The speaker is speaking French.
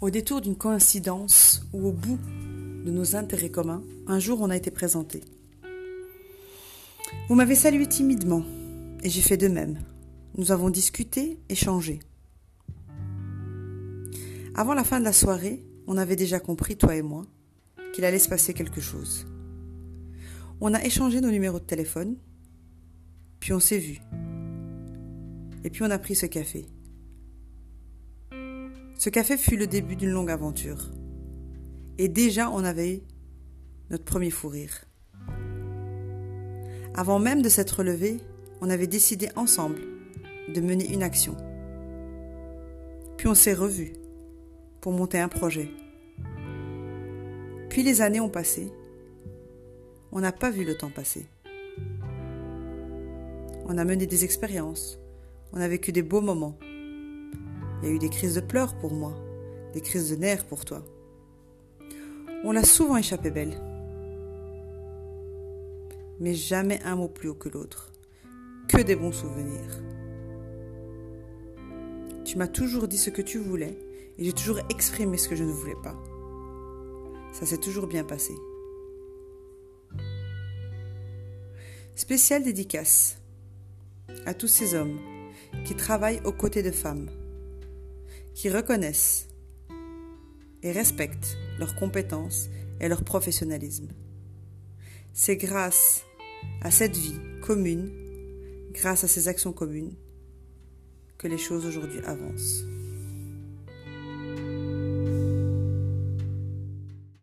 Au détour d'une coïncidence ou au bout de nos intérêts communs, un jour on a été présenté. Vous m'avez salué timidement et j'ai fait de même. Nous avons discuté, échangé. Avant la fin de la soirée, on avait déjà compris, toi et moi, qu'il allait se passer quelque chose. On a échangé nos numéros de téléphone, puis on s'est vu. Et puis on a pris ce café. Ce café fut le début d'une longue aventure. Et déjà, on avait eu notre premier fou rire. Avant même de s'être levé, on avait décidé ensemble de mener une action. Puis on s'est revus pour monter un projet. Puis les années ont passé. On n'a pas vu le temps passer. On a mené des expériences. On a vécu des beaux moments. Il y a eu des crises de pleurs pour moi, des crises de nerfs pour toi. On l'a souvent échappé belle. Mais jamais un mot plus haut que l'autre. Que des bons souvenirs. Tu m'as toujours dit ce que tu voulais et j'ai toujours exprimé ce que je ne voulais pas. Ça s'est toujours bien passé. Spéciale dédicace à tous ces hommes qui travaillent aux côtés de femmes qui reconnaissent et respectent leurs compétences et leur professionnalisme. C'est grâce à cette vie commune, grâce à ces actions communes, que les choses aujourd'hui avancent.